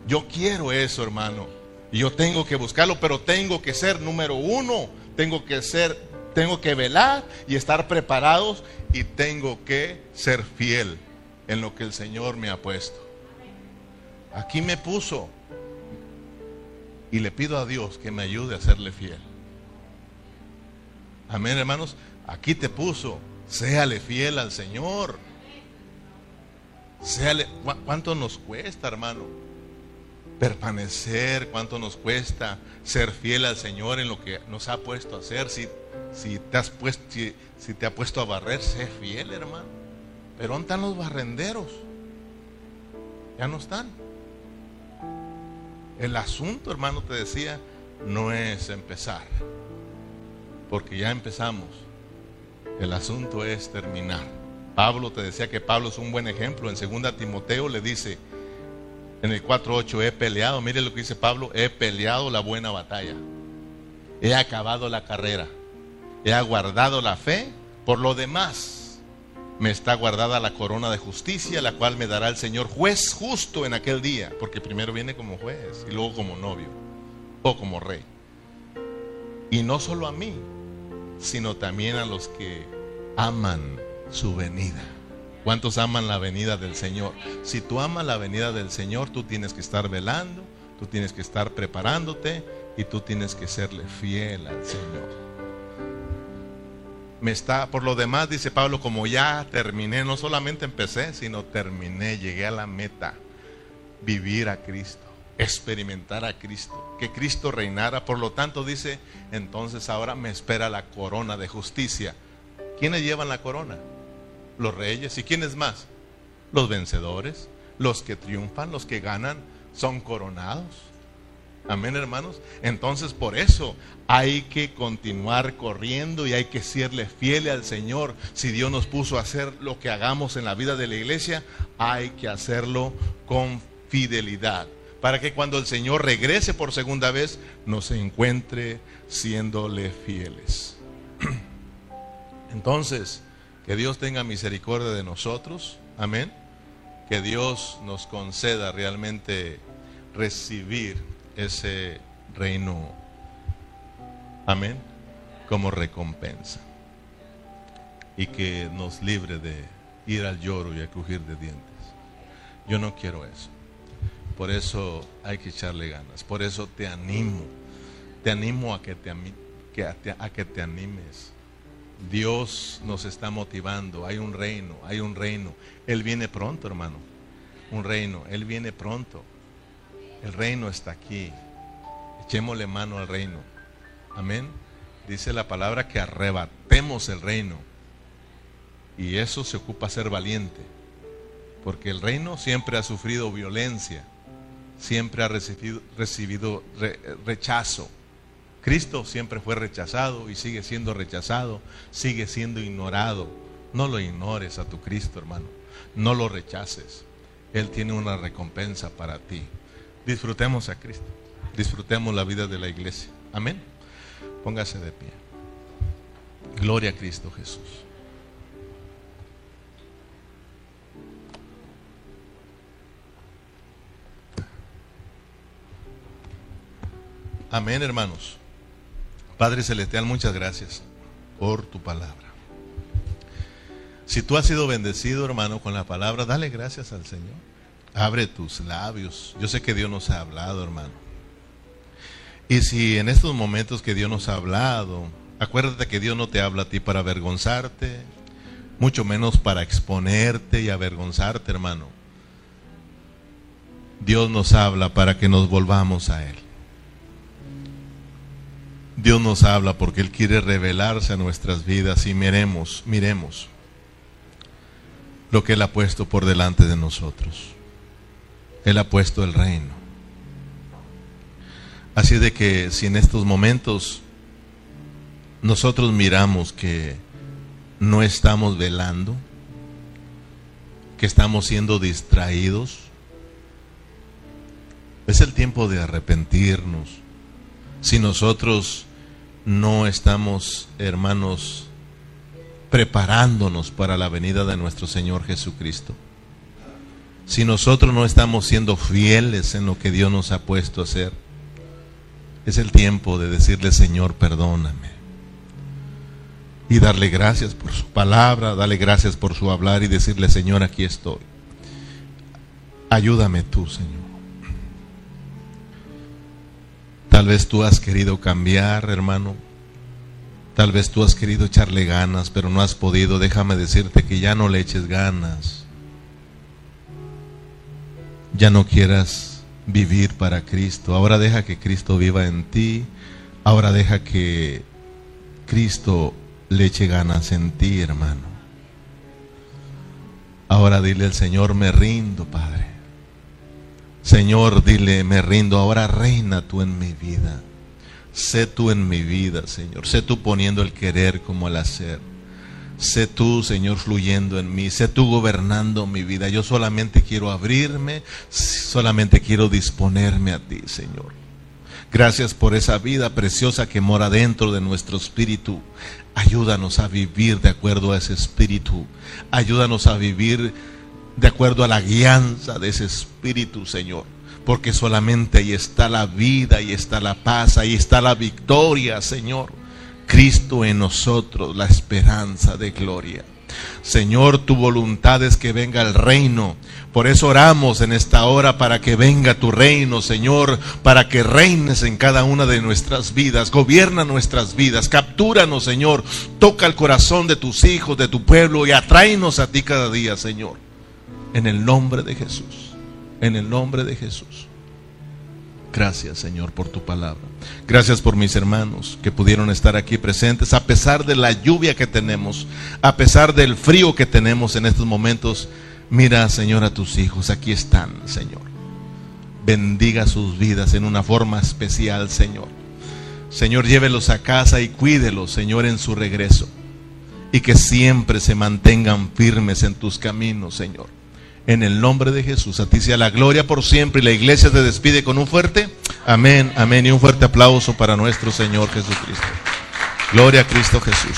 Yo quiero eso, hermano. Y yo tengo que buscarlo, pero tengo que ser número uno. Tengo que ser tengo que velar y estar preparados y tengo que ser fiel en lo que el Señor me ha puesto. Aquí me puso y le pido a Dios que me ayude a serle fiel. Amén, hermanos. Aquí te puso, séale fiel al Señor. Séale, ¿cuánto nos cuesta, hermano? Permanecer, cuánto nos cuesta ser fiel al Señor en lo que nos ha puesto a hacer. Si si te, has puesto, si, te ha puesto a barrer, sé fiel, hermano. Pero ¿dónde están los barrenderos? Ya no están. El asunto, hermano, te decía, no es empezar. Porque ya empezamos. El asunto es terminar. Pablo te decía que Pablo es un buen ejemplo. En 2 Timoteo le dice, en el 4.8, he peleado, mire lo que dice Pablo, he peleado la buena batalla. He acabado la carrera he aguardado la fe, por lo demás me está guardada la corona de justicia, la cual me dará el Señor juez justo en aquel día, porque primero viene como juez y luego como novio o como rey. Y no solo a mí, sino también a los que aman su venida. ¿Cuántos aman la venida del Señor? Si tú amas la venida del Señor, tú tienes que estar velando, tú tienes que estar preparándote y tú tienes que serle fiel al Señor me está, por lo demás, dice Pablo, como ya terminé, no solamente empecé, sino terminé, llegué a la meta, vivir a Cristo, experimentar a Cristo, que Cristo reinara. Por lo tanto, dice, entonces ahora me espera la corona de justicia. ¿Quiénes llevan la corona? Los reyes. ¿Y quiénes más? Los vencedores, los que triunfan, los que ganan, son coronados. Amén, hermanos. Entonces, por eso hay que continuar corriendo y hay que serle fiel al Señor. Si Dios nos puso a hacer lo que hagamos en la vida de la iglesia, hay que hacerlo con fidelidad. Para que cuando el Señor regrese por segunda vez, nos encuentre siéndole fieles. Entonces, que Dios tenga misericordia de nosotros. Amén. Que Dios nos conceda realmente recibir ese reino. Amén. Como recompensa. Y que nos libre de ir al lloro y a crujir de dientes. Yo no quiero eso. Por eso hay que echarle ganas. Por eso te animo. Te animo a que te, a que te animes. Dios nos está motivando. Hay un reino, hay un reino. Él viene pronto, hermano. Un reino. Él viene pronto. El reino está aquí. Echémosle mano al reino. Amén. Dice la palabra que arrebatemos el reino. Y eso se ocupa ser valiente. Porque el reino siempre ha sufrido violencia. Siempre ha recibido, recibido rechazo. Cristo siempre fue rechazado y sigue siendo rechazado, sigue siendo ignorado. No lo ignores a tu Cristo, hermano. No lo rechaces. Él tiene una recompensa para ti. Disfrutemos a Cristo. Disfrutemos la vida de la iglesia. Amén. Póngase de pie. Gloria a Cristo Jesús. Amén, hermanos. Padre Celestial, muchas gracias por tu palabra. Si tú has sido bendecido, hermano, con la palabra, dale gracias al Señor. Abre tus labios. Yo sé que Dios nos ha hablado, hermano. Y si en estos momentos que Dios nos ha hablado, acuérdate que Dios no te habla a ti para avergonzarte, mucho menos para exponerte y avergonzarte, hermano. Dios nos habla para que nos volvamos a Él. Dios nos habla porque Él quiere revelarse a nuestras vidas y miremos, miremos lo que Él ha puesto por delante de nosotros. Él ha puesto el reino. Así de que si en estos momentos nosotros miramos que no estamos velando, que estamos siendo distraídos, es el tiempo de arrepentirnos. Si nosotros no estamos, hermanos, preparándonos para la venida de nuestro Señor Jesucristo. Si nosotros no estamos siendo fieles en lo que Dios nos ha puesto a hacer, es el tiempo de decirle, Señor, perdóname. Y darle gracias por su palabra, darle gracias por su hablar y decirle, Señor, aquí estoy. Ayúdame tú, Señor. Tal vez tú has querido cambiar, hermano. Tal vez tú has querido echarle ganas, pero no has podido. Déjame decirte que ya no le eches ganas. Ya no quieras vivir para Cristo. Ahora deja que Cristo viva en ti. Ahora deja que Cristo le eche ganas en ti, hermano. Ahora dile al Señor, me rindo, Padre. Señor, dile, me rindo, ahora reina tú en mi vida. Sé tú en mi vida, Señor. Sé tú poniendo el querer como el hacer. Sé tú, Señor, fluyendo en mí. Sé tú gobernando mi vida. Yo solamente quiero abrirme, solamente quiero disponerme a ti, Señor. Gracias por esa vida preciosa que mora dentro de nuestro espíritu. Ayúdanos a vivir de acuerdo a ese espíritu. Ayúdanos a vivir de acuerdo a la guianza de ese Espíritu, Señor. Porque solamente ahí está la vida, ahí está la paz, ahí está la victoria, Señor. Cristo en nosotros, la esperanza de gloria. Señor, tu voluntad es que venga el reino. Por eso oramos en esta hora para que venga tu reino, Señor, para que reines en cada una de nuestras vidas, gobierna nuestras vidas, captúranos, Señor, toca el corazón de tus hijos, de tu pueblo y atráenos a ti cada día, Señor. En el nombre de Jesús. En el nombre de Jesús. Gracias Señor por tu palabra. Gracias por mis hermanos que pudieron estar aquí presentes a pesar de la lluvia que tenemos, a pesar del frío que tenemos en estos momentos. Mira Señor a tus hijos, aquí están Señor. Bendiga sus vidas en una forma especial Señor. Señor, llévelos a casa y cuídelos Señor en su regreso. Y que siempre se mantengan firmes en tus caminos Señor. En el nombre de Jesús, a ti sea la gloria por siempre y la iglesia se despide con un fuerte amén, amén y un fuerte aplauso para nuestro Señor Jesucristo. Gloria a Cristo Jesús.